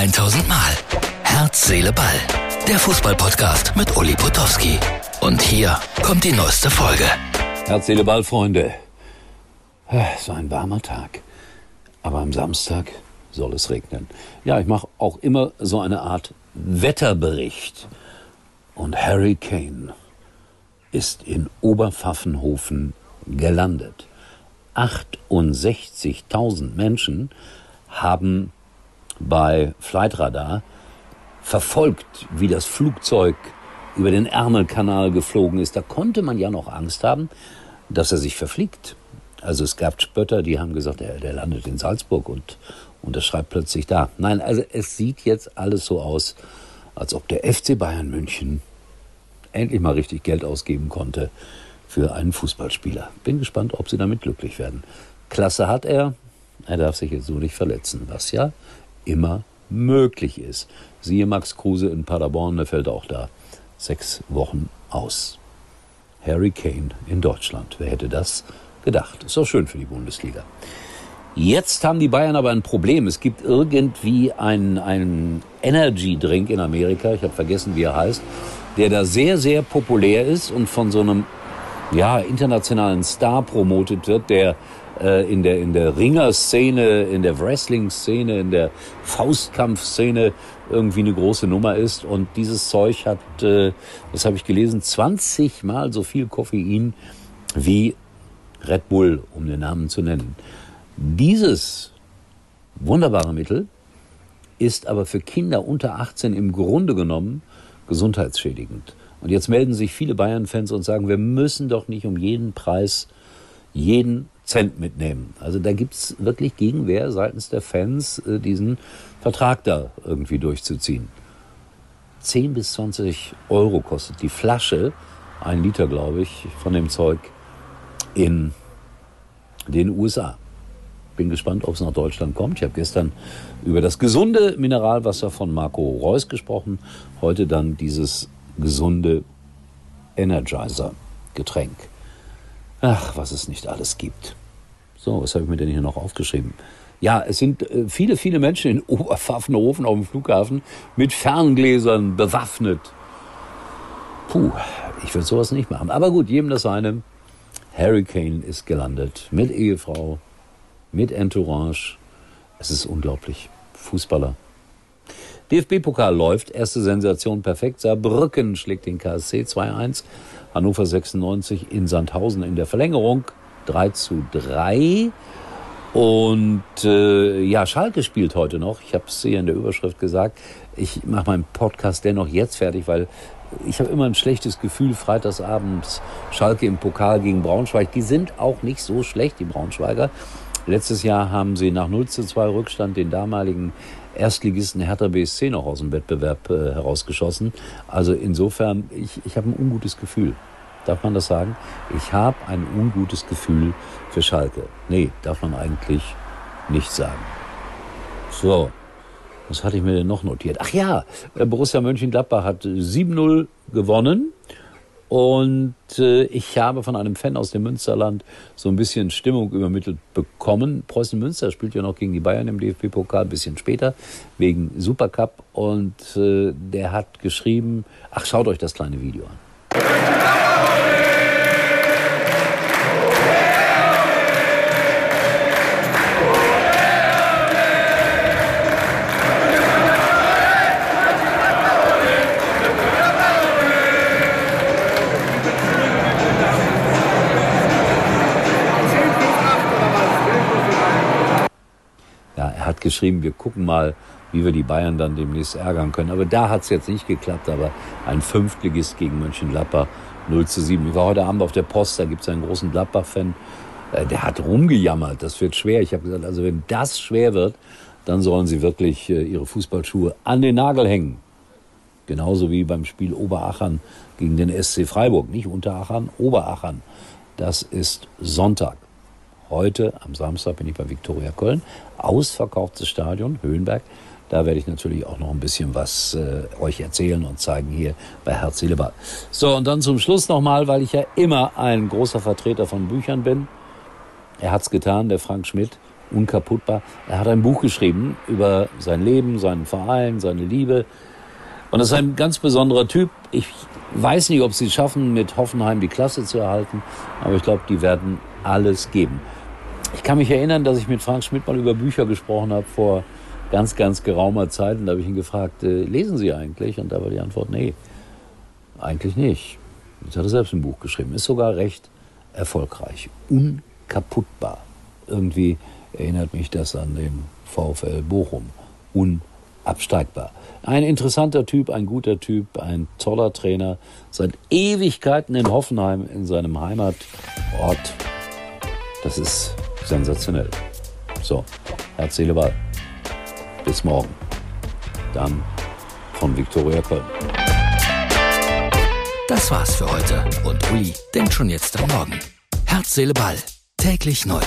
1000 Mal. Herz, Seele, Ball. Der Fußballpodcast mit Uli Potowski. Und hier kommt die neueste Folge. Herz, Seele, Ball, Freunde. So ein warmer Tag. Aber am Samstag soll es regnen. Ja, ich mache auch immer so eine Art Wetterbericht. Und Harry Kane ist in Oberpfaffenhofen gelandet. 68.000 Menschen haben bei Flightradar verfolgt, wie das Flugzeug über den Ärmelkanal geflogen ist. Da konnte man ja noch Angst haben, dass er sich verfliegt. Also es gab Spötter, die haben gesagt, der, der landet in Salzburg und, und das schreibt plötzlich da. Nein, also es sieht jetzt alles so aus, als ob der FC Bayern München endlich mal richtig Geld ausgeben konnte für einen Fußballspieler. Bin gespannt, ob sie damit glücklich werden. Klasse hat er, er darf sich jetzt so nicht verletzen, was ja immer möglich ist. Siehe Max Kruse in Paderborn, der fällt auch da sechs Wochen aus. Harry Kane in Deutschland. Wer hätte das gedacht? Ist auch schön für die Bundesliga. Jetzt haben die Bayern aber ein Problem. Es gibt irgendwie einen, einen Energy Drink in Amerika, ich habe vergessen, wie er heißt, der da sehr, sehr populär ist und von so einem ja, internationalen Star promotet wird, der äh, in der, in der Ringer-Szene, in der Wrestling-Szene, in der Faustkampf-Szene irgendwie eine große Nummer ist. Und dieses Zeug hat, äh, das habe ich gelesen, 20 Mal so viel Koffein wie Red Bull, um den Namen zu nennen. Dieses wunderbare Mittel ist aber für Kinder unter 18 im Grunde genommen gesundheitsschädigend. Und jetzt melden sich viele Bayern-Fans und sagen, wir müssen doch nicht um jeden Preis jeden Cent mitnehmen. Also da gibt es wirklich Gegenwehr seitens der Fans, äh, diesen Vertrag da irgendwie durchzuziehen. 10 bis 20 Euro kostet die Flasche, ein Liter glaube ich, von dem Zeug in den USA. Bin gespannt, ob es nach Deutschland kommt. Ich habe gestern über das gesunde Mineralwasser von Marco Reus gesprochen. Heute dann dieses gesunde Energizer-Getränk. Ach, was es nicht alles gibt. So, was habe ich mir denn hier noch aufgeschrieben? Ja, es sind äh, viele, viele Menschen in Oberpfaffenhofen auf dem Flughafen mit Ferngläsern bewaffnet. Puh, ich würde sowas nicht machen. Aber gut, jedem das seine. Harry Kane ist gelandet mit Ehefrau, mit Entourage. Es ist unglaublich. Fußballer. DFB-Pokal läuft. Erste Sensation perfekt. Saarbrücken schlägt den KSC 2-1. Hannover 96 in Sandhausen in der Verlängerung 3 zu 3. Und äh, ja, Schalke spielt heute noch. Ich habe es hier in der Überschrift gesagt. Ich mache meinen Podcast dennoch jetzt fertig, weil ich habe immer ein schlechtes Gefühl, freitagsabends Schalke im Pokal gegen Braunschweig. Die sind auch nicht so schlecht, die Braunschweiger. Letztes Jahr haben sie nach 0 zu 2 Rückstand den damaligen Erstligisten Hertha BSC noch aus dem Wettbewerb äh, herausgeschossen. Also insofern, ich, ich habe ein ungutes Gefühl. Darf man das sagen? Ich habe ein ungutes Gefühl für Schalke. Nee, darf man eigentlich nicht sagen. So, was hatte ich mir denn noch notiert? Ach ja, äh, Borussia Mönchengladbach hat 7-0 gewonnen. Und äh, ich habe von einem Fan aus dem Münsterland so ein bisschen Stimmung übermittelt bekommen. Preußen Münster spielt ja noch gegen die Bayern im DFB-Pokal, ein bisschen später, wegen Supercup. Und äh, der hat geschrieben, ach, schaut euch das kleine Video an. Geschrieben, wir gucken mal, wie wir die Bayern dann demnächst ärgern können. Aber da hat es jetzt nicht geklappt, aber ein Fünftligist gegen Mönchengladbach 0 zu 7. Ich war heute Abend auf der Post, da gibt es einen großen Gladbach-Fan, äh, der hat rumgejammert, das wird schwer. Ich habe gesagt, also wenn das schwer wird, dann sollen sie wirklich äh, ihre Fußballschuhe an den Nagel hängen. Genauso wie beim Spiel Oberachern gegen den SC Freiburg. Nicht Unterachern, Oberachern. Das ist Sonntag. Heute, am Samstag, bin ich bei Viktoria Köln. Ausverkauftes Stadion, Höhenberg. Da werde ich natürlich auch noch ein bisschen was äh, euch erzählen und zeigen hier bei Herz, Seele, Ball. So, und dann zum Schluss nochmal, weil ich ja immer ein großer Vertreter von Büchern bin. Er hat's getan, der Frank Schmidt. unkaputtbar. Er hat ein Buch geschrieben über sein Leben, seinen Verein, seine Liebe. Und das ist ein ganz besonderer Typ. Ich weiß nicht, ob sie es schaffen, mit Hoffenheim die Klasse zu erhalten, aber ich glaube, die werden alles geben. Ich kann mich erinnern, dass ich mit Frank Schmidt mal über Bücher gesprochen habe vor ganz, ganz geraumer Zeit. Und da habe ich ihn gefragt, äh, lesen Sie eigentlich? Und da war die Antwort, nee, eigentlich nicht. Jetzt hat er selbst ein Buch geschrieben. Ist sogar recht erfolgreich. Unkaputtbar. Irgendwie erinnert mich das an den VfL Bochum. Unabsteigbar. Ein interessanter Typ, ein guter Typ, ein toller Trainer. Seit Ewigkeiten in Hoffenheim, in seinem Heimatort. Das ist sensationell. So, Herz, Seele, Ball. Bis morgen. Dann von Viktoria Köln. Das war's für heute und Uli denkt schon jetzt am Morgen. Herz, Seele, Ball. Täglich neu.